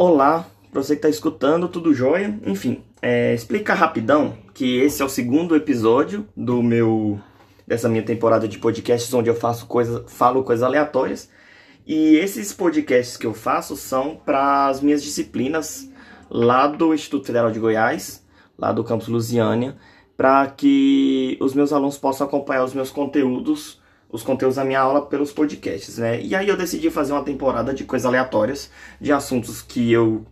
Olá, para você que está escutando, tudo jóia? Enfim, é, explicar rapidão que esse é o segundo episódio do meu dessa minha temporada de podcasts onde eu faço coisas, falo coisas aleatórias. E esses podcasts que eu faço são para as minhas disciplinas lá do Instituto Federal de Goiás, lá do campus Lusiânia, para que os meus alunos possam acompanhar os meus conteúdos os conteúdos da minha aula pelos podcasts, né? E aí eu decidi fazer uma temporada de coisas aleatórias, de assuntos que eu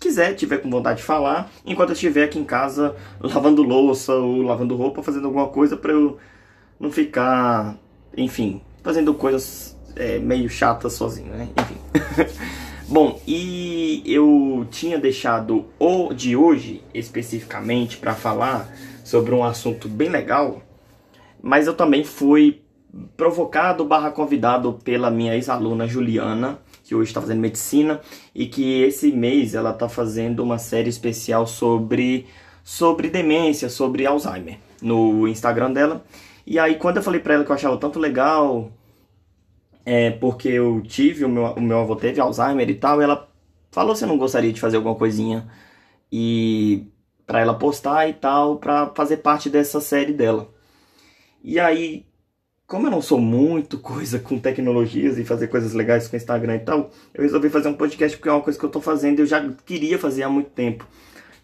quiser, tiver com vontade de falar, enquanto eu estiver aqui em casa lavando louça ou lavando roupa, fazendo alguma coisa para eu não ficar, enfim, fazendo coisas é, meio chatas sozinho, né? Enfim. Bom, e eu tinha deixado o de hoje especificamente para falar sobre um assunto bem legal, mas eu também fui provocado barra convidado pela minha ex-aluna Juliana, que hoje está fazendo medicina, e que esse mês ela está fazendo uma série especial sobre, sobre demência, sobre Alzheimer, no Instagram dela. E aí quando eu falei para ela que eu achava tanto legal, é, porque eu tive, o meu, o meu avô teve Alzheimer e tal, ela falou se eu não gostaria de fazer alguma coisinha e para ela postar e tal, para fazer parte dessa série dela. E aí como eu não sou muito coisa com tecnologias e fazer coisas legais com Instagram e tal, eu resolvi fazer um podcast porque é uma coisa que eu tô fazendo e eu já queria fazer há muito tempo.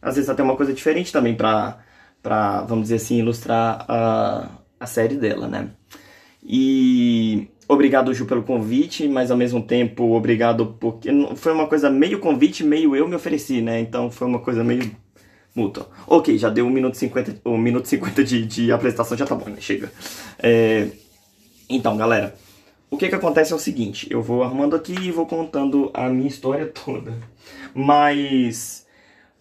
Às vezes até uma coisa diferente também pra, pra vamos dizer assim, ilustrar a, a série dela, né? E obrigado, Ju, pelo convite, mas ao mesmo tempo obrigado porque foi uma coisa meio convite, meio eu me ofereci, né? Então foi uma coisa meio mútua. Ok, já deu 1 minuto e 50, 1 minuto e 50 de, de apresentação, já tá bom, né? Chega. É, então, galera, o que que acontece é o seguinte, eu vou arrumando aqui e vou contando a minha história toda. Mas,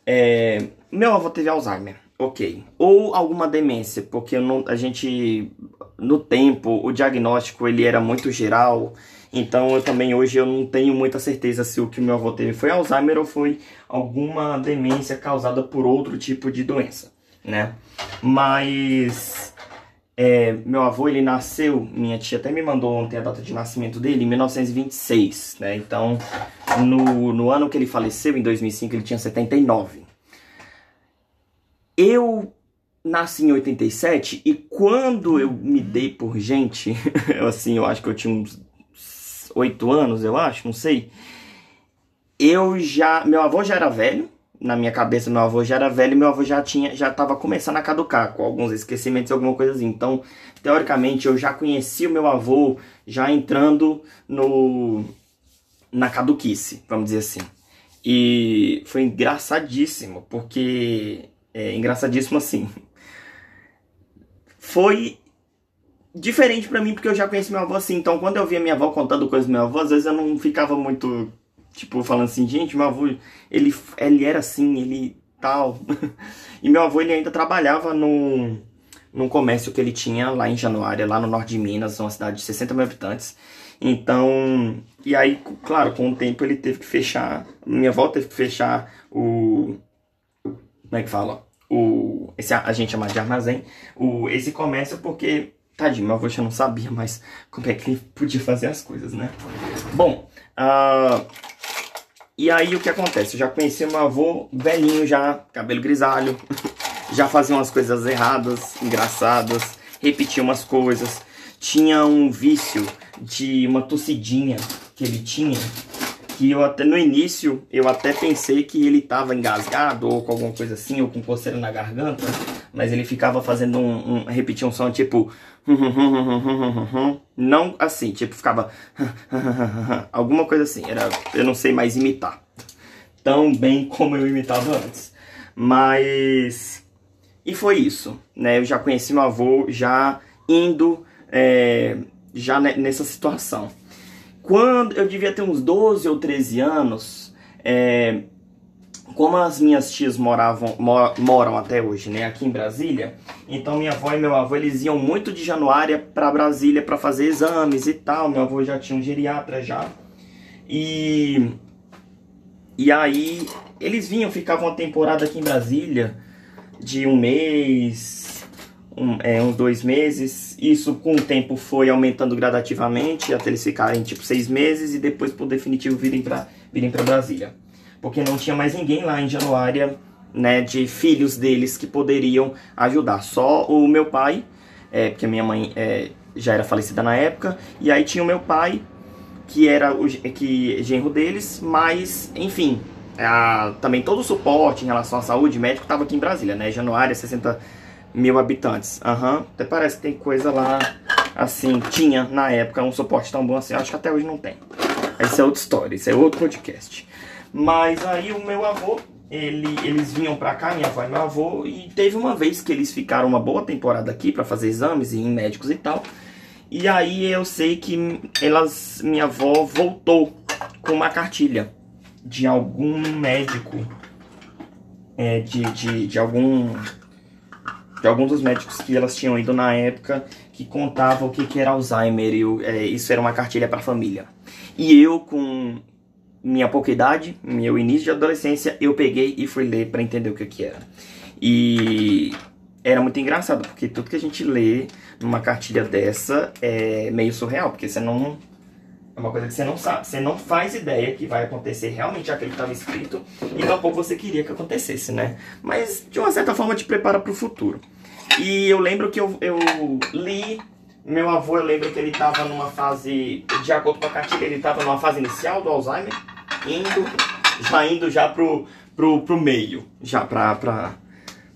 é, meu avô teve Alzheimer, ok. Ou alguma demência, porque não, a gente, no tempo, o diagnóstico ele era muito geral, então eu também hoje eu não tenho muita certeza se o que meu avô teve foi Alzheimer ou foi alguma demência causada por outro tipo de doença, né? Mas é, meu avô, ele nasceu, minha tia até me mandou ontem a data de nascimento dele, em 1926, né? Então, no, no ano que ele faleceu, em 2005, ele tinha 79. Eu nasci em 87 e quando eu me dei por gente, assim, eu acho que eu tinha uns 8 anos, eu acho, não sei. Eu já, meu avô já era velho, na minha cabeça meu avô já era velho e meu avô já tinha já estava começando a caducar com alguns esquecimentos alguma coisa assim. Então teoricamente eu já conheci o meu avô já entrando no na caduquice vamos dizer assim. E foi engraçadíssimo porque é engraçadíssimo assim. Foi diferente para mim porque eu já conheci meu avô assim. Então quando eu via minha avó contando coisas do meu avô às vezes eu não ficava muito Tipo, falando assim, gente, meu avô, ele, ele era assim, ele tal. e meu avô, ele ainda trabalhava no, num comércio que ele tinha lá em Januária, lá no norte de Minas, uma cidade de 60 mil habitantes. Então, e aí, claro, com o tempo ele teve que fechar, minha avó teve que fechar o, como é que fala? O, esse, a gente chama de armazém, o, esse comércio porque, tadinho, meu avô já não sabia mais como é que ele podia fazer as coisas, né? Bom, uh, e aí o que acontece? Eu já conheci meu avô velhinho já, cabelo grisalho, já fazia umas coisas erradas, engraçadas, repetia umas coisas. Tinha um vício de uma tossidinha que ele tinha, que eu até no início eu até pensei que ele estava engasgado ou com alguma coisa assim, ou com coceira na garganta, mas ele ficava fazendo um, um repetia um som tipo não assim, tipo ficava alguma coisa assim, era eu não sei mais imitar tão bem como eu imitava antes. Mas e foi isso, né? Eu já conheci meu avô já indo é, já nessa situação. Quando eu devia ter uns 12 ou 13 anos, é, como as minhas tias moravam, mor, moram até hoje, né, aqui em Brasília, então minha avó e meu avô eles iam muito de Januária para Brasília para fazer exames e tal. Meu avô já tinha um geriatra já. E e aí eles vinham, ficavam uma temporada aqui em Brasília de um mês, um, é, uns dois meses. Isso com o tempo foi aumentando gradativamente até eles ficarem tipo seis meses e depois por definitivo virem para virem para Brasília. Porque não tinha mais ninguém lá em Januária, né, de filhos deles que poderiam ajudar. Só o meu pai, é, porque a minha mãe é, já era falecida na época, e aí tinha o meu pai, que era o que, genro deles, mas, enfim, a, também todo o suporte em relação à saúde médico estava aqui em Brasília, né? Januária, 60 mil habitantes. Aham, uhum. até parece que tem coisa lá, assim, tinha na época um suporte tão bom assim, acho que até hoje não tem. Isso é outra história, isso é outro podcast. Mas aí o meu avô, ele, eles vinham pra cá, minha avó e meu avô, e teve uma vez que eles ficaram uma boa temporada aqui para fazer exames e em médicos e tal. E aí eu sei que elas, minha avó voltou com uma cartilha de algum médico, é, de, de, de algum de alguns dos médicos que elas tinham ido na época que contava o que, que era Alzheimer e é, isso era uma cartilha para a família. E eu, com minha pouca idade, meu início de adolescência, eu peguei e fui ler para entender o que, que era. E era muito engraçado, porque tudo que a gente lê numa cartilha dessa é meio surreal, porque você não. É uma coisa que você não sabe, você não faz ideia que vai acontecer realmente aquilo que estava escrito e tampouco você queria que acontecesse, né? Mas de uma certa forma te prepara para o futuro. E eu lembro que eu, eu li meu avô, eu lembro que ele estava numa fase, de acordo com a cartilha, ele estava numa fase inicial do Alzheimer, indo, já indo já pro, pro, pro meio, já pra, pra,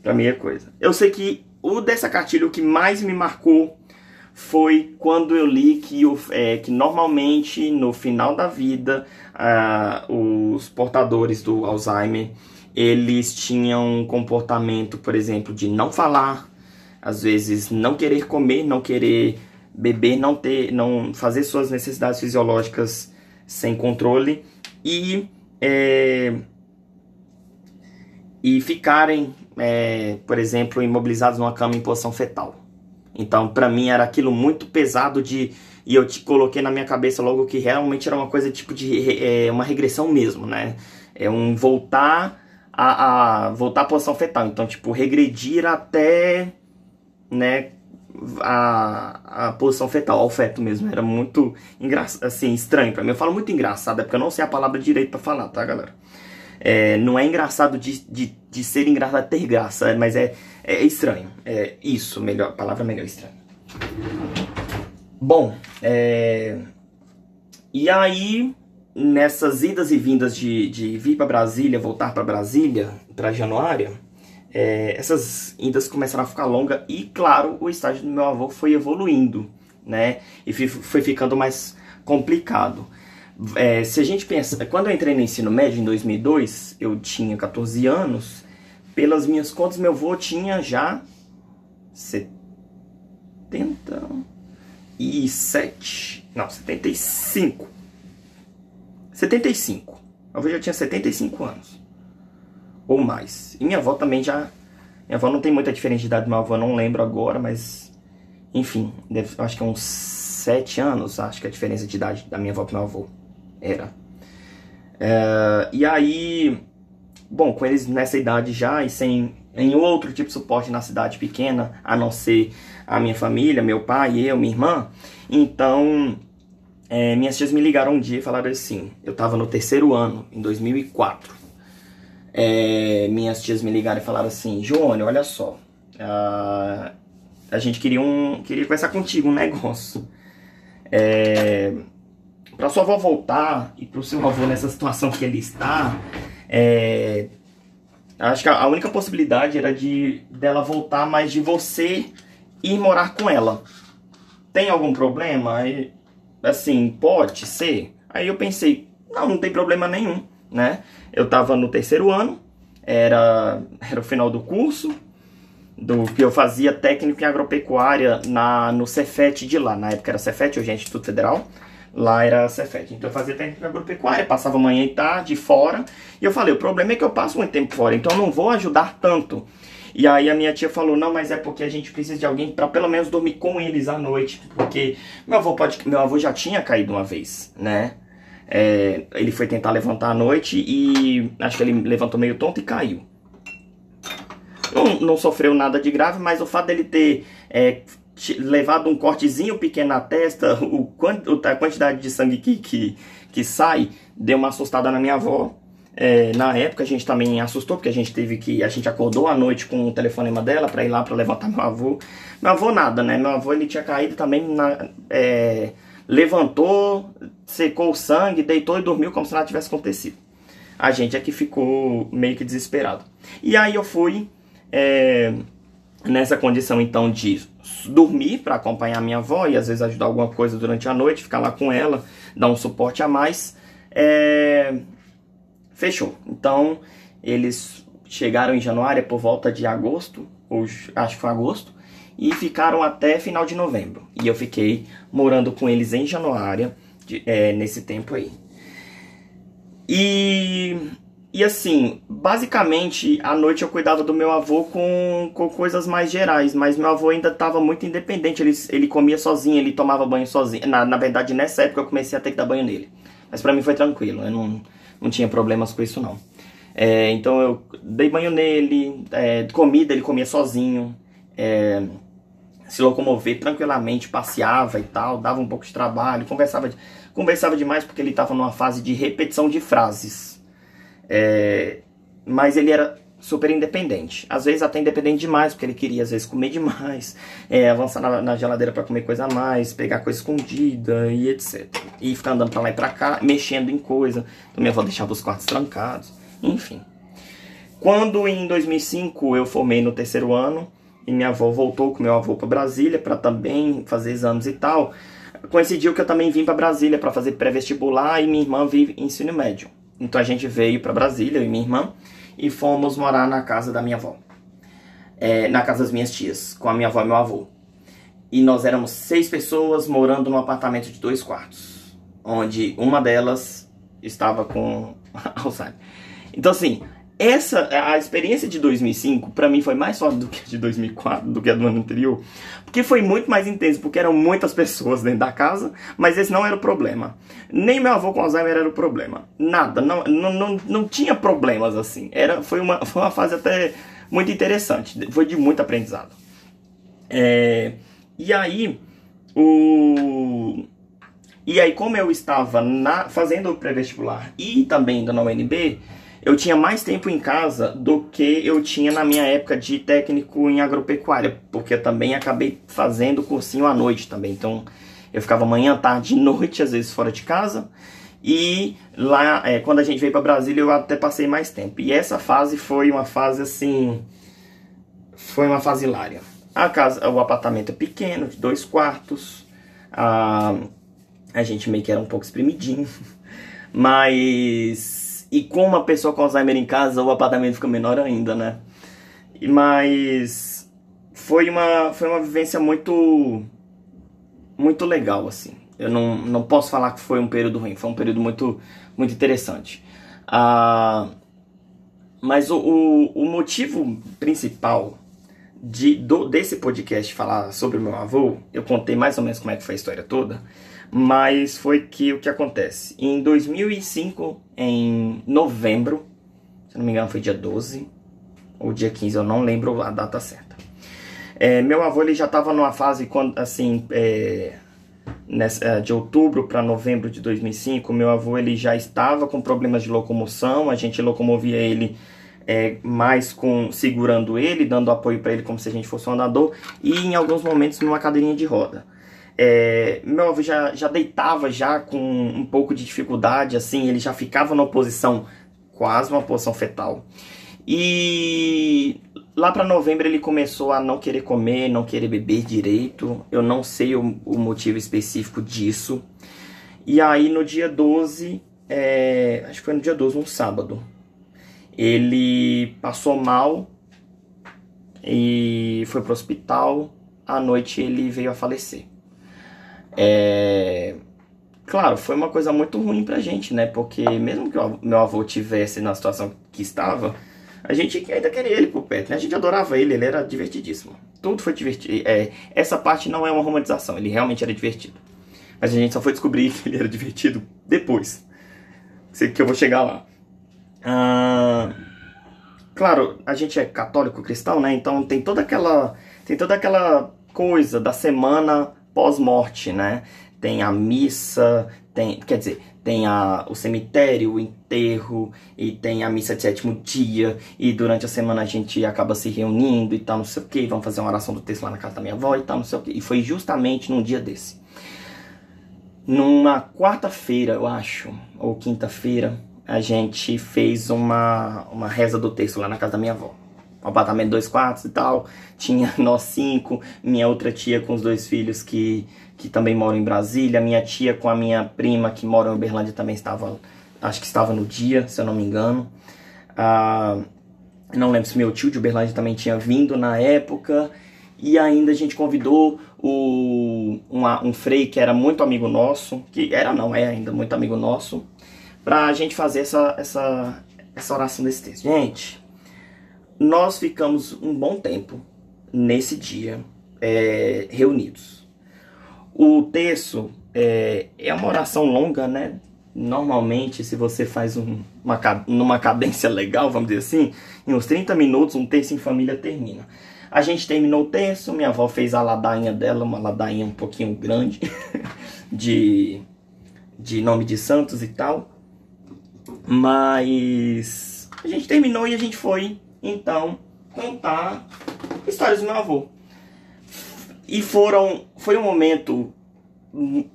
pra meia coisa. Eu sei que o dessa cartilha, o que mais me marcou foi quando eu li que, o, é, que normalmente no final da vida uh, os portadores do Alzheimer eles tinham um comportamento, por exemplo, de não falar, às vezes não querer comer, não querer beber, não ter, não fazer suas necessidades fisiológicas sem controle e é, e ficarem, é, por exemplo, imobilizados numa cama em posição fetal. Então, para mim era aquilo muito pesado de e eu te coloquei na minha cabeça logo que realmente era uma coisa tipo de é, uma regressão mesmo, né? É um voltar a, a voltar à posição fetal. Então, tipo, regredir até né, a, a posição fetal, ao feto mesmo. Era muito engraçado, assim, estranho para mim. Eu falo muito engraçado, é porque eu não sei a palavra direito para falar, tá, galera? É, não é engraçado de, de, de ser engraçado ter graça, mas é, é estranho. É isso, melhor, a palavra melhor, estranho. Bom, é... e aí, nessas idas e vindas de, de vir para Brasília, voltar para Brasília, para Januária, é, essas indas começaram a ficar longas e, claro, o estágio do meu avô foi evoluindo, né? E foi ficando mais complicado. É, se a gente pensa, quando eu entrei no ensino médio em 2002, eu tinha 14 anos. Pelas minhas contas, meu avô tinha já 77, não, 75. 75. Meu avô já tinha 75 anos ou mais. E minha avó também já. Minha avó não tem muita diferença de idade, minha avó não lembro agora, mas. Enfim, deve, acho que é uns 7 anos, acho que a diferença de idade da minha avó pro meu avô. Era. É, e aí. Bom, com eles nessa idade já e sem em outro tipo de suporte na cidade pequena, a não ser a minha família, meu pai, eu, minha irmã. Então, é, minhas tias me ligaram um dia e falaram assim: eu estava no terceiro ano, em 2004 é, minhas tias me ligaram e falaram assim, Joônio, olha só, a, a gente queria, um, queria conversar contigo um negócio. É, para sua avó voltar e para o seu avô nessa situação que ele está, é, acho que a única possibilidade era de dela voltar, mas de você ir morar com ela. Tem algum problema? Assim, pode ser. Aí eu pensei, não, não tem problema nenhum né? Eu estava no terceiro ano, era, era o final do curso, do que eu fazia técnico em agropecuária na, no Cefet de lá. Na época era Cefet, hoje é Instituto Federal. Lá era Cefet. Então eu fazia técnico em agropecuária, passava manhã e tarde fora. E eu falei, o problema é que eu passo muito tempo fora, então eu não vou ajudar tanto. E aí a minha tia falou, não, mas é porque a gente precisa de alguém para pelo menos dormir com eles à noite. Porque meu avô, pode, meu avô já tinha caído uma vez, né? É, ele foi tentar levantar à noite e acho que ele levantou meio tonto e caiu. Não, não sofreu nada de grave, mas o fato dele ter é, levado um cortezinho pequeno na testa, o, a quantidade de sangue que, que, que sai, deu uma assustada na minha avó. É, na época a gente também assustou, porque a gente teve que. A gente acordou à noite com o telefonema dela para ir lá para levantar meu avô. Meu avô nada, né? Meu avô ele tinha caído também na, é, levantou, secou o sangue, deitou e dormiu como se nada tivesse acontecido. A gente é que ficou meio que desesperado. E aí eu fui é, nessa condição então de dormir para acompanhar minha avó e às vezes ajudar alguma coisa durante a noite, ficar lá com ela, dar um suporte a mais. É, fechou. Então, eles chegaram em Januária por volta de agosto, ou acho que foi agosto, e ficaram até final de novembro. E eu fiquei morando com eles em Januária, de, é, nesse tempo aí. E, e assim, basicamente, à noite eu cuidava do meu avô com, com coisas mais gerais, mas meu avô ainda estava muito independente, ele, ele comia sozinho, ele tomava banho sozinho. Na, na verdade, nessa época eu comecei a ter que dar banho nele. Mas para mim foi tranquilo, eu não não tinha problemas com isso não. É, então eu dei banho nele, é, comida ele comia sozinho, é, se locomover tranquilamente, passeava e tal, dava um pouco de trabalho, conversava, conversava demais porque ele estava numa fase de repetição de frases. É, mas ele era super independente. Às vezes até independente demais, porque ele queria às vezes comer demais, é, avançar na, na geladeira para comer coisa a mais, pegar coisa escondida e etc. E ficar andando para lá e para cá, mexendo em coisa. Então avó deixava os quartos trancados, enfim. Quando em 2005 eu formei no terceiro ano e minha avó voltou com meu avô para Brasília para também fazer exames e tal, coincidiu que eu também vim para Brasília para fazer pré-vestibular e minha irmã vive ensino médio. Então a gente veio para Brasília, eu e minha irmã, e fomos morar na casa da minha avó. É, na casa das minhas tias, com a minha avó e meu avô. E nós éramos seis pessoas morando num apartamento de dois quartos, onde uma delas estava com Alzheimer. Então, assim, essa a experiência de 2005 para mim foi mais forte do que a de 2004, do que a do ano anterior, porque foi muito mais intenso, porque eram muitas pessoas dentro da casa, mas esse não era o problema. Nem meu avô com Alzheimer era o problema. Nada, não, não, não, não tinha problemas assim. Era foi uma foi uma fase até muito interessante, foi de muito aprendizado. É, e aí o e aí como eu estava na, fazendo o pré-vestibular e também na UNB, eu tinha mais tempo em casa do que eu tinha na minha época de técnico em agropecuária, porque eu também acabei fazendo cursinho à noite também. Então eu ficava manhã, tarde e noite, às vezes fora de casa. E lá, é, quando a gente veio para Brasília, eu até passei mais tempo. E essa fase foi uma fase assim. Foi uma fase hilária. A casa, o apartamento é pequeno, de dois quartos. A, a gente meio que era um pouco espremidinho. Mas e com uma pessoa com Alzheimer em casa, o apartamento fica menor ainda, né? Mas foi uma, foi uma vivência muito, muito legal, assim. Eu não, não posso falar que foi um período ruim, foi um período muito, muito interessante. Ah, mas o, o, o motivo principal de, do, desse podcast falar sobre o meu avô, eu contei mais ou menos como é que foi a história toda, mas foi que o que acontece? Em 2005, em novembro, se não me engano foi dia 12 ou dia 15, eu não lembro a data certa. É, meu avô ele já estava numa fase quando assim é, nessa, é, de outubro para novembro de 2005 meu avô ele já estava com problemas de locomoção a gente locomovia ele é, mais com segurando ele dando apoio para ele como se a gente fosse um andador e em alguns momentos numa cadeirinha de roda é, meu avô já, já deitava já com um pouco de dificuldade, assim, ele já ficava numa posição, quase uma posição fetal. E lá para novembro ele começou a não querer comer, não querer beber direito. Eu não sei o, o motivo específico disso. E aí no dia 12, é, acho que foi no dia 12, um sábado, ele passou mal e foi pro hospital. À noite ele veio a falecer. É... Claro, foi uma coisa muito ruim pra gente, né? Porque mesmo que o meu avô tivesse na situação que estava, a gente ainda queria ele por perto, né? A gente adorava ele, ele era divertidíssimo. Tudo foi divertido. É, essa parte não é uma romantização, ele realmente era divertido. Mas a gente só foi descobrir que ele era divertido depois. Sei que eu vou chegar lá. Ah, claro, a gente é católico cristão, né? Então tem toda aquela. Tem toda aquela coisa da semana pós-morte, né? Tem a missa, tem, quer dizer, tem a, o cemitério, o enterro, e tem a missa de sétimo dia, e durante a semana a gente acaba se reunindo e tal, não sei o que, vamos fazer uma oração do texto lá na casa da minha avó e tal, não sei o que. E foi justamente num dia desse. Numa quarta-feira, eu acho, ou quinta-feira, a gente fez uma, uma reza do texto lá na casa da minha avó. Um apartamento dois quartos e tal. Tinha nós cinco, minha outra tia com os dois filhos que que também mora em Brasília, minha tia com a minha prima que mora em Uberlândia também estava, acho que estava no dia, se eu não me engano. Ah, não lembro se meu tio de Uberlândia também tinha vindo na época. E ainda a gente convidou o, uma, um frei que era muito amigo nosso, que era não, é ainda muito amigo nosso, para a gente fazer essa, essa, essa oração desse texto. Gente, nós ficamos um bom tempo nesse dia é, reunidos o terço é, é uma oração longa, né? Normalmente, se você faz um, uma, numa cadência legal, vamos dizer assim, em uns 30 minutos, um terço em família termina. A gente terminou o terço, minha avó fez a ladainha dela, uma ladainha um pouquinho grande, de, de nome de santos e tal. Mas a gente terminou e a gente foi, então, contar histórias do meu avô. E foram, foi um momento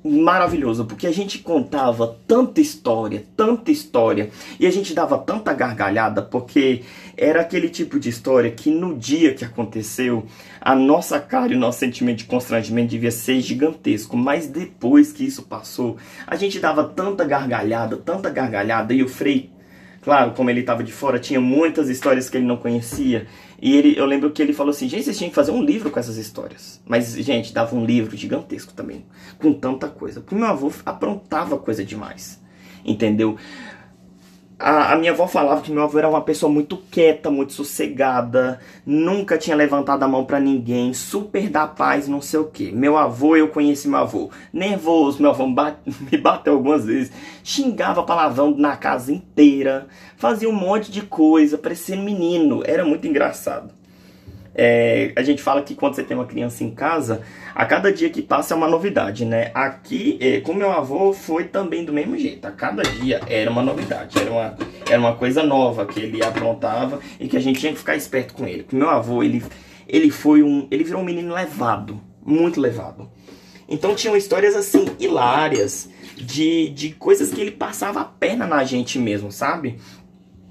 maravilhoso, porque a gente contava tanta história, tanta história, e a gente dava tanta gargalhada, porque era aquele tipo de história que no dia que aconteceu, a nossa cara e o nosso sentimento de constrangimento devia ser gigantesco, mas depois que isso passou, a gente dava tanta gargalhada, tanta gargalhada, e o Frei Claro, como ele estava de fora, tinha muitas histórias que ele não conhecia. E ele, eu lembro que ele falou assim: gente, vocês tinham que fazer um livro com essas histórias. Mas, gente, dava um livro gigantesco também, com tanta coisa. Porque meu avô aprontava coisa demais. Entendeu? A, a, minha avó falava que meu avô era uma pessoa muito quieta, muito sossegada, nunca tinha levantado a mão para ninguém, super da paz, não sei o que. Meu avô, eu conheci meu avô, nervoso, meu avô me, bate, me bateu algumas vezes, xingava palavrão na casa inteira, fazia um monte de coisa, parecia menino, era muito engraçado. É, a gente fala que quando você tem uma criança em casa, a cada dia que passa é uma novidade, né? Aqui, é, com meu avô, foi também do mesmo jeito. A cada dia era uma novidade, era uma, era uma coisa nova que ele aprontava e que a gente tinha que ficar esperto com ele. Porque meu avô, ele, ele foi um. Ele virou um menino levado, muito levado. Então tinham histórias assim, hilárias, de, de coisas que ele passava a perna na gente mesmo, sabe?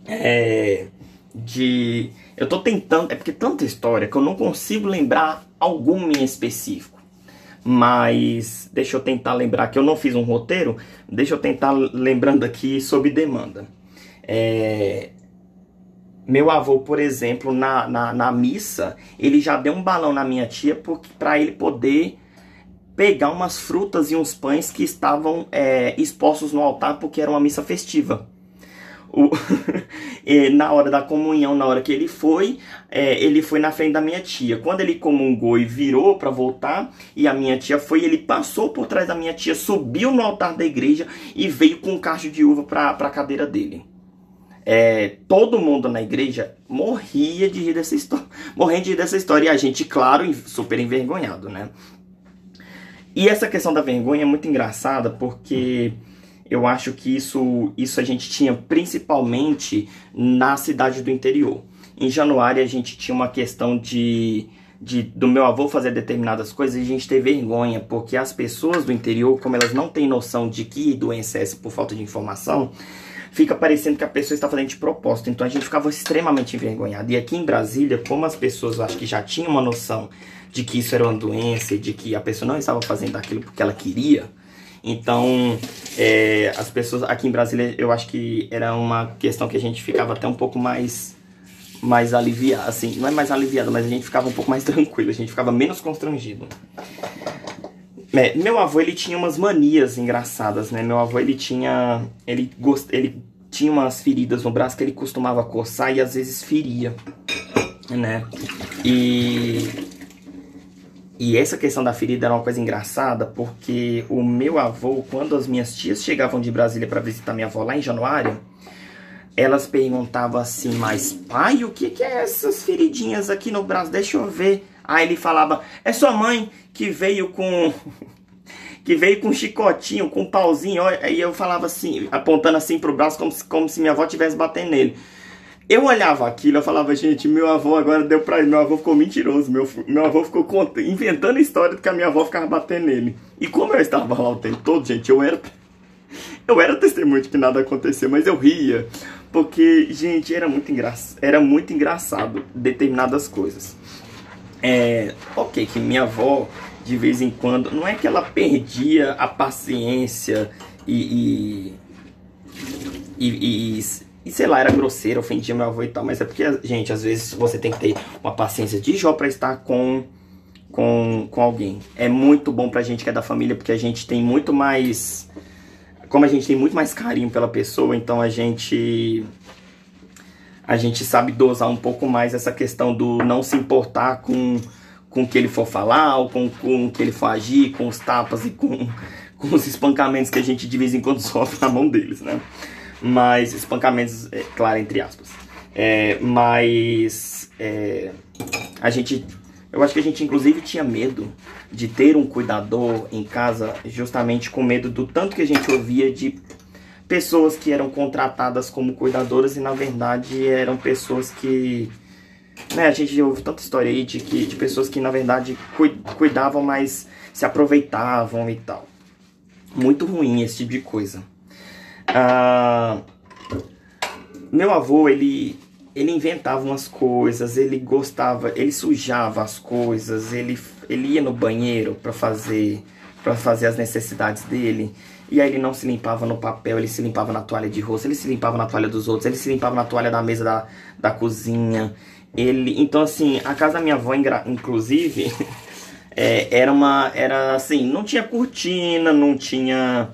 É, de eu tô tentando, é porque tanta história que eu não consigo lembrar alguma em específico. Mas deixa eu tentar lembrar que eu não fiz um roteiro, deixa eu tentar lembrando aqui sob demanda. É, meu avô, por exemplo, na, na, na, missa, ele já deu um balão na minha tia para ele poder pegar umas frutas e uns pães que estavam é, expostos no altar porque era uma missa festiva. O, na hora da comunhão, na hora que ele foi, é, ele foi na frente da minha tia. Quando ele comungou e virou para voltar, e a minha tia foi, ele passou por trás da minha tia, subiu no altar da igreja e veio com um cacho de uva para a cadeira dele. É, todo mundo na igreja morria de rir dessa história, morrendo de rir dessa história, e a gente, claro, super envergonhado, né? E essa questão da vergonha é muito engraçada porque eu acho que isso, isso a gente tinha principalmente na cidade do interior. Em Januário a gente tinha uma questão de, de do meu avô fazer determinadas coisas e a gente ter vergonha, porque as pessoas do interior, como elas não têm noção de que doença é essa por falta de informação, fica parecendo que a pessoa está fazendo de propósito. Então a gente ficava extremamente envergonhado. E aqui em Brasília, como as pessoas acho que já tinham uma noção de que isso era uma doença e de que a pessoa não estava fazendo aquilo porque ela queria, então, é, as pessoas aqui em Brasília, eu acho que era uma questão que a gente ficava até um pouco mais mais aliviado, assim, não é mais aliviado, mas a gente ficava um pouco mais tranquilo, a gente ficava menos constrangido. É, meu avô, ele tinha umas manias engraçadas, né? Meu avô, ele tinha, ele gost, ele tinha umas feridas no braço que ele costumava coçar e às vezes feria, né? E e essa questão da ferida era uma coisa engraçada, porque o meu avô, quando as minhas tias chegavam de Brasília para visitar minha avó lá em Januário, elas perguntavam assim, mas pai, o que, que é essas feridinhas aqui no braço? Deixa eu ver. Aí ele falava, é sua mãe que veio com que veio com chicotinho, com pauzinho, aí eu falava assim, apontando assim pro braço, como se, como se minha avó estivesse batendo nele. Eu olhava aquilo, eu falava, gente, meu avô agora deu pra ele, meu avô ficou mentiroso, meu, meu avô ficou inventando história de que a minha avó ficava batendo nele. E como eu estava lá o tempo todo, gente, eu era eu era testemunho de que nada aconteceu, mas eu ria. Porque, gente, era muito, engra... era muito engraçado determinadas coisas. É, ok, que minha avó, de vez em quando, não é que ela perdia a paciência e, e, e, e, e sei lá, era grosseira, ofendia meu avô e tal, mas é porque, gente, às vezes você tem que ter uma paciência de Jó para estar com, com, com alguém. É muito bom pra gente que é da família, porque a gente tem muito mais como a gente tem muito mais carinho pela pessoa, então a gente a gente sabe dosar um pouco mais essa questão do não se importar com, com o que ele for falar, ou com, com o que ele for agir, com os tapas e com, com os espancamentos que a gente de vez em quando sofre na mão deles, né? Mas, espancamentos, é, claro, entre aspas. É, mas é, a gente eu acho que a gente inclusive tinha medo de ter um cuidador em casa, justamente com medo do tanto que a gente ouvia de pessoas que eram contratadas como cuidadoras e na verdade eram pessoas que né, a gente ouve tanta história aí de que de pessoas que na verdade cuidavam, mas se aproveitavam e tal. Muito ruim esse tipo de coisa. Ah, meu avô, ele ele inventava umas coisas, ele gostava, ele sujava as coisas, ele, ele ia no banheiro para fazer para fazer as necessidades dele. E aí ele não se limpava no papel, ele se limpava na toalha de rosto, ele se limpava na toalha dos outros, ele se limpava na toalha da mesa da, da cozinha. Ele, então assim, a casa da minha avó, inclusive, é, era uma, era assim, não tinha cortina, não tinha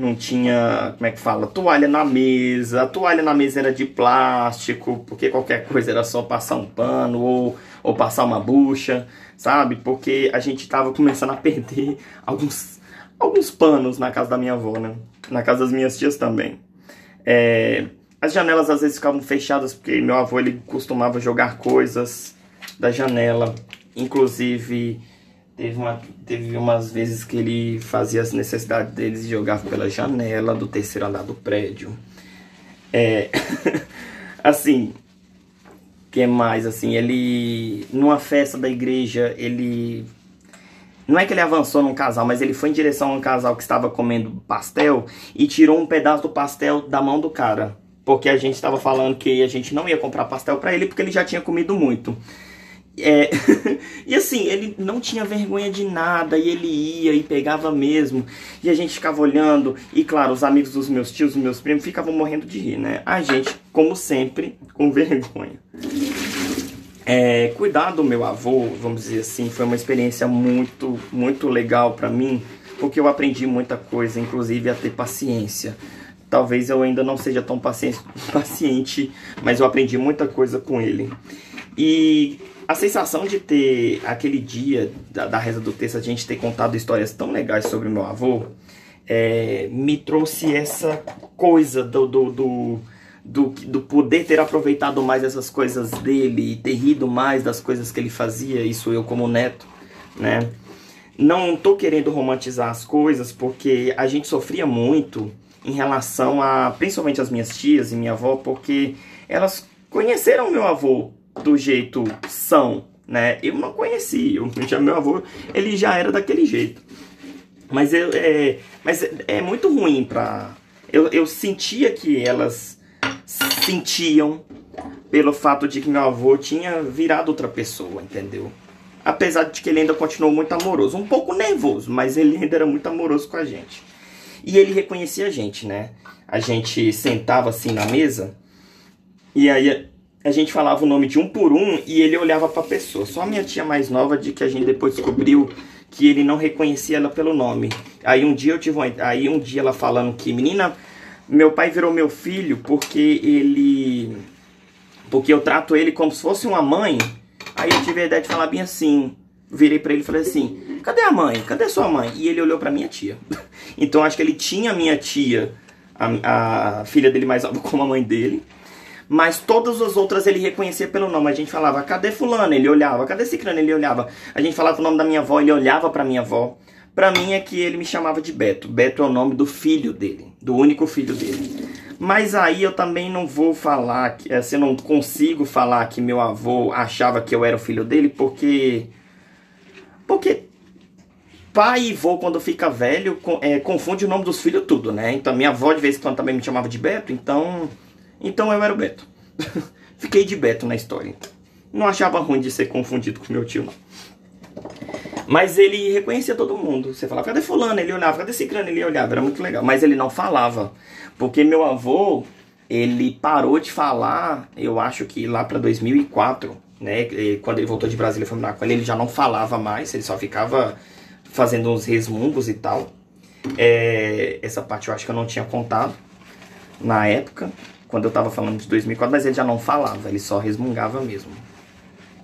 não tinha, como é que fala, toalha na mesa, a toalha na mesa era de plástico, porque qualquer coisa era só passar um pano ou, ou passar uma bucha, sabe? Porque a gente tava começando a perder alguns, alguns panos na casa da minha avó, né? Na casa das minhas tias também. É, as janelas às vezes ficavam fechadas porque meu avô ele costumava jogar coisas da janela, inclusive Teve, uma, teve umas vezes que ele fazia as necessidades deles e jogava pela janela do terceiro andar do prédio. É, assim, que mais assim, ele numa festa da igreja, ele não é que ele avançou num casal, mas ele foi em direção a um casal que estava comendo pastel e tirou um pedaço do pastel da mão do cara, porque a gente estava falando que a gente não ia comprar pastel para ele porque ele já tinha comido muito. É, e assim, ele não tinha vergonha de nada, e ele ia e pegava mesmo, e a gente ficava olhando, e claro, os amigos dos meus tios, os meus primos, ficavam morrendo de rir, né? A gente, como sempre, com vergonha. É, cuidar do meu avô, vamos dizer assim, foi uma experiência muito, muito legal para mim, porque eu aprendi muita coisa, inclusive a ter paciência. Talvez eu ainda não seja tão paciente, paciente mas eu aprendi muita coisa com ele. E a sensação de ter aquele dia da, da reza do texto, a gente ter contado histórias tão legais sobre meu avô, é, me trouxe essa coisa do, do, do, do, do poder ter aproveitado mais essas coisas dele e ter rido mais das coisas que ele fazia, isso eu como neto, né? Não tô querendo romantizar as coisas, porque a gente sofria muito em relação a, principalmente as minhas tias e minha avó, porque elas conheceram meu avô do jeito são, né? Eu não conheci, eu, já, meu avô, ele já era daquele jeito. Mas, eu, é, mas é, é muito ruim pra... Eu, eu sentia que elas sentiam pelo fato de que meu avô tinha virado outra pessoa, entendeu? Apesar de que ele ainda continuou muito amoroso. Um pouco nervoso, mas ele ainda era muito amoroso com a gente. E ele reconhecia a gente, né? A gente sentava assim na mesa e aí a gente falava o nome de um por um e ele olhava para a pessoa. Só a minha tia mais nova de que a gente depois descobriu que ele não reconhecia ela pelo nome. Aí um dia eu tive uma, aí um dia ela falando que menina, meu pai virou meu filho porque ele porque eu trato ele como se fosse uma mãe. Aí eu tive a ideia de falar bem assim, virei para ele e falei assim: "Cadê a mãe? Cadê sua mãe?" E ele olhou para minha tia. então acho que ele tinha a minha tia, a, a filha dele mais nova como a mãe dele mas todas as outras ele reconhecia pelo nome. A gente falava, cadê fulano? Ele olhava, cadê ciclano? Ele olhava. A gente falava o nome da minha avó, ele olhava pra minha avó. Pra mim é que ele me chamava de Beto. Beto é o nome do filho dele, do único filho dele. Mas aí eu também não vou falar, que, assim, eu não consigo falar que meu avô achava que eu era o filho dele, porque. Porque pai e vô, quando fica velho, é, confunde o nome dos filhos tudo, né? Então minha avó de vez em quando também me chamava de Beto, então. Então eu era o Beto. Fiquei de Beto na história. Não achava ruim de ser confundido com meu tio, não. Mas ele reconhecia todo mundo. Você falava, cadê fulano? Ele olhava, cadê ciclano? Ele olhava, era muito legal. Mas ele não falava. Porque meu avô, ele parou de falar, eu acho que lá para 2004, né? Quando ele voltou de Brasília foi morar com ele, ele já não falava mais, ele só ficava fazendo uns resmungos e tal. É, essa parte eu acho que eu não tinha contado na época, quando eu tava falando de 2004, mas ele já não falava, ele só resmungava mesmo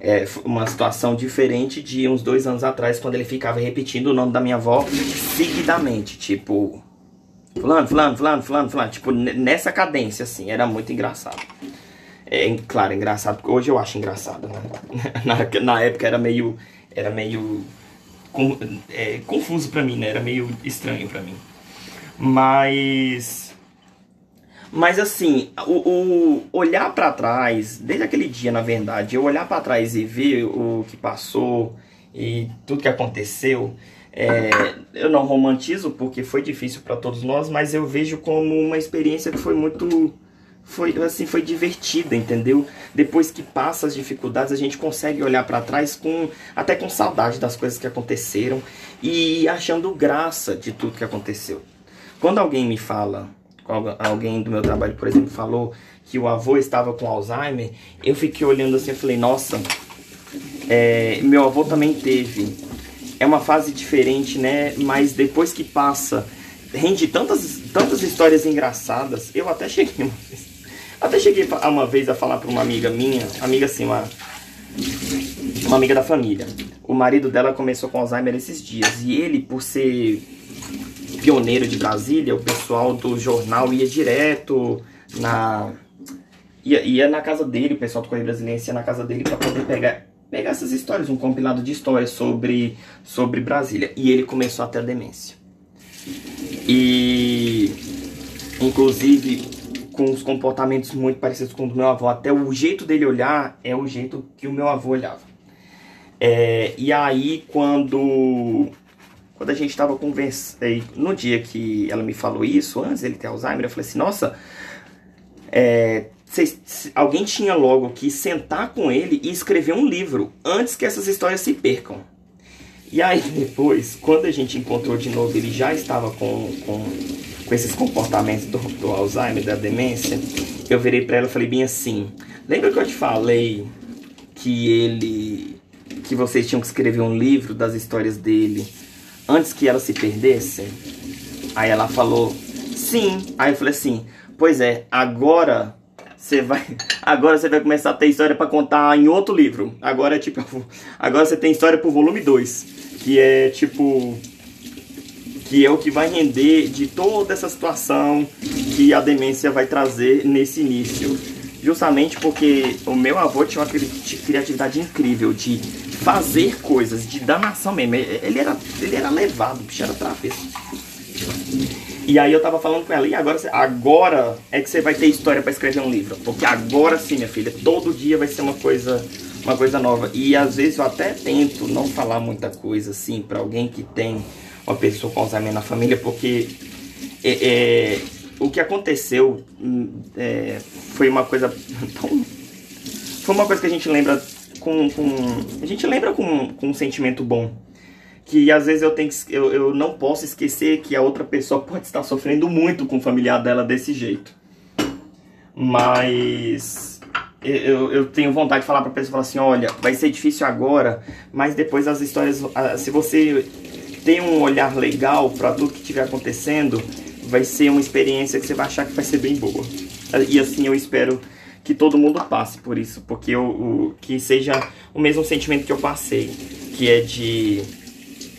é, uma situação diferente de uns dois anos atrás, quando ele ficava repetindo o nome da minha avó seguidamente, tipo, fulano, fulano, fulano, fulano, fulano, tipo, nessa cadência, assim, era muito engraçado. É, claro, engraçado, porque hoje eu acho engraçado, né? Na, na época era meio, era meio com, é, confuso para mim, né? Era meio estranho para mim. Mas mas assim, o, o olhar para trás, desde aquele dia, na verdade, eu olhar para trás e ver o que passou e tudo que aconteceu, é, eu não romantizo porque foi difícil para todos nós, mas eu vejo como uma experiência que foi muito foi assim foi divertida, entendeu? Depois que passa as dificuldades, a gente consegue olhar para trás com até com saudade das coisas que aconteceram e achando graça de tudo que aconteceu. Quando alguém me fala alguém do meu trabalho, por exemplo, falou que o avô estava com Alzheimer, eu fiquei olhando assim e falei, nossa, é, meu avô também teve. É uma fase diferente, né? Mas depois que passa, rende tantas, tantas histórias engraçadas. Eu até cheguei uma vez, até cheguei uma vez a falar para uma amiga minha, amiga assim, uma, uma amiga da família. O marido dela começou com Alzheimer esses dias. E ele, por ser pioneiro de Brasília, o pessoal do jornal ia direto na. ia, ia na casa dele, o pessoal do Correio Brasileiro ia na casa dele para poder pegar, pegar essas histórias, um compilado de histórias sobre, sobre Brasília. E ele começou a ter demência. E. inclusive com os comportamentos muito parecidos com o do meu avô. Até o jeito dele olhar é o jeito que o meu avô olhava. É, e aí, quando quando a gente estava conversando, no dia que ela me falou isso, antes ele ter Alzheimer, eu falei assim, nossa, é, cês, alguém tinha logo que sentar com ele e escrever um livro antes que essas histórias se percam. E aí depois, quando a gente encontrou de novo, ele já estava com, com, com esses comportamentos do, do Alzheimer, da demência, eu virei para ela e falei bem assim, lembra que eu te falei que ele, que vocês tinham que escrever um livro das histórias dele antes que ela se perdesse? Aí ela falou, sim. Aí eu falei assim, pois é, agora você vai, agora você vai começar a ter história para contar em outro livro. Agora é tipo, agora você tem história pro volume 2, que é tipo que é o que vai render de toda essa situação que a demência vai trazer nesse início. Justamente porque o meu avô tinha uma criatividade incrível de fazer coisas de danação mesmo. Ele era, ele era levado, o bicho era travesso. E aí eu tava falando com ela, e agora, agora é que você vai ter história para escrever um livro. Porque agora sim, minha filha, todo dia vai ser uma coisa, uma coisa nova. E às vezes eu até tento não falar muita coisa assim para alguém que tem uma pessoa com Alzheimer na família, porque é, é, o que aconteceu hum, é, foi uma coisa tão. Foi uma coisa que a gente lembra com, com a gente lembra com, com um sentimento bom. Que às vezes eu, tenho, eu, eu não posso esquecer que a outra pessoa pode estar sofrendo muito com o familiar dela desse jeito. Mas eu, eu tenho vontade de falar para a pessoa assim: olha, vai ser difícil agora, mas depois as histórias, se você tem um olhar legal para tudo que estiver acontecendo, vai ser uma experiência que você vai achar que vai ser bem boa. E assim eu espero que todo mundo passe por isso, porque o, o, que seja o mesmo sentimento que eu passei, que é de,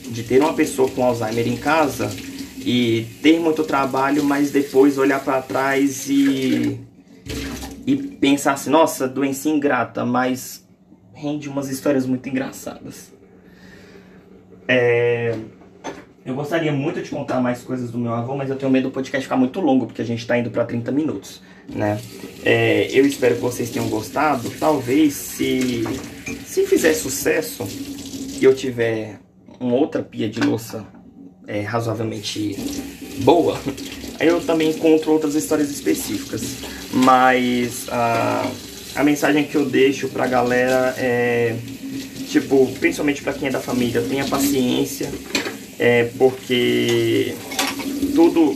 de ter uma pessoa com Alzheimer em casa e ter muito trabalho, mas depois olhar para trás e, e pensar assim, nossa, doença ingrata, mas rende umas histórias muito engraçadas. É, Eu gostaria muito de contar mais coisas do meu avô, mas eu tenho medo do podcast ficar muito longo, porque a gente está indo para 30 minutos, né? É, eu espero que vocês tenham gostado. Talvez se, se fizer sucesso e eu tiver uma outra pia de louça é, razoavelmente boa, eu também encontro outras histórias específicas. Mas a, a mensagem que eu deixo pra galera é tipo, principalmente para quem é da família, tenha paciência, é, porque tudo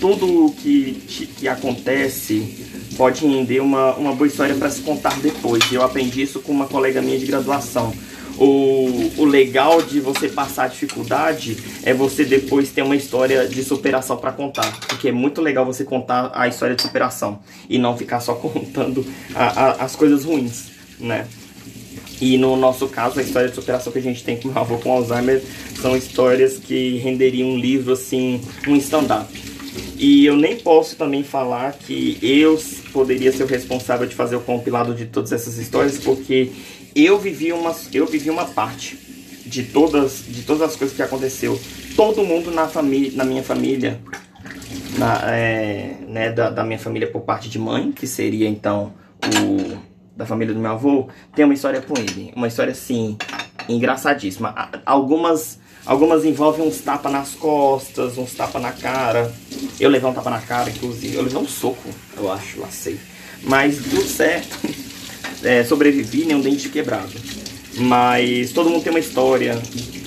tudo que, que acontece pode render uma, uma boa história para se contar depois. Eu aprendi isso com uma colega minha de graduação. O, o legal de você passar a dificuldade é você depois ter uma história de superação para contar. Porque é muito legal você contar a história de superação e não ficar só contando a, a, as coisas ruins, né? E no nosso caso, a história de superação que a gente tem com meu avô com Alzheimer são histórias que renderiam um livro, assim, um stand-up. E eu nem posso também falar que eu poderia ser o responsável de fazer o compilado de todas essas histórias, porque eu vivi uma, eu vivi uma parte de todas, de todas as coisas que aconteceu. Todo mundo na, família, na minha família, na, é, né, da, da minha família por parte de mãe, que seria então o da família do meu avô, tem uma história com ele. Uma história, assim, engraçadíssima. Algumas, algumas envolvem uns tapas nas costas, uns tapas na cara. Eu levei um tapa na cara, inclusive. Eu levei um soco, eu acho, lá sei. Mas tudo certo. É, sobrevivi, nem um dente quebrado. Mas todo mundo tem uma história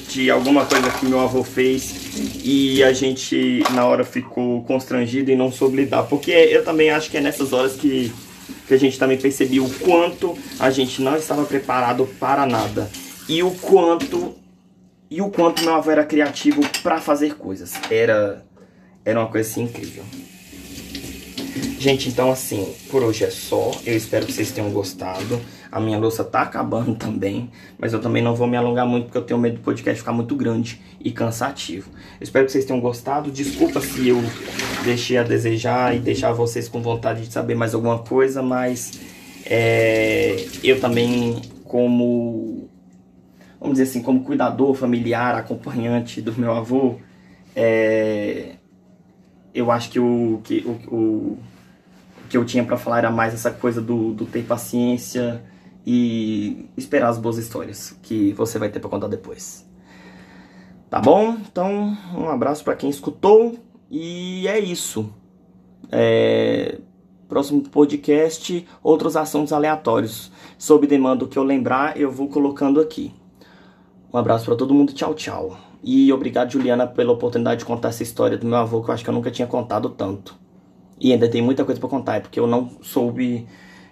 de alguma coisa que meu avô fez e a gente na hora ficou constrangido e não soube lidar. Porque eu também acho que é nessas horas que que a gente também percebeu o quanto a gente não estava preparado para nada e o quanto e o quanto meu avô era criativo para fazer coisas. Era era uma coisa assim incrível. Gente, então assim, por hoje é só. Eu espero que vocês tenham gostado. A minha louça tá acabando também, mas eu também não vou me alongar muito porque eu tenho medo do podcast ficar muito grande e cansativo. Eu espero que vocês tenham gostado. Desculpa se eu deixei a desejar e deixar vocês com vontade de saber mais alguma coisa, mas é, eu também como vamos dizer assim, como cuidador familiar, acompanhante do meu avô, é, eu acho que o que o, o que eu tinha para falar era mais essa coisa do, do ter paciência e esperar as boas histórias que você vai ter para contar depois. Tá bom? Então, um abraço para quem escutou e é isso. É... Próximo podcast, outros assuntos aleatórios. Sob demanda que eu lembrar, eu vou colocando aqui. Um abraço para todo mundo, tchau, tchau. E obrigado, Juliana, pela oportunidade de contar essa história do meu avô, que eu acho que eu nunca tinha contado tanto. E ainda tem muita coisa para contar, é porque eu não soube.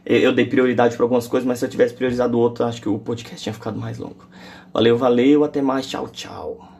Eu dei prioridade para algumas coisas, mas se eu tivesse priorizado outra, acho que o podcast tinha ficado mais longo. Valeu, valeu, até mais, tchau, tchau.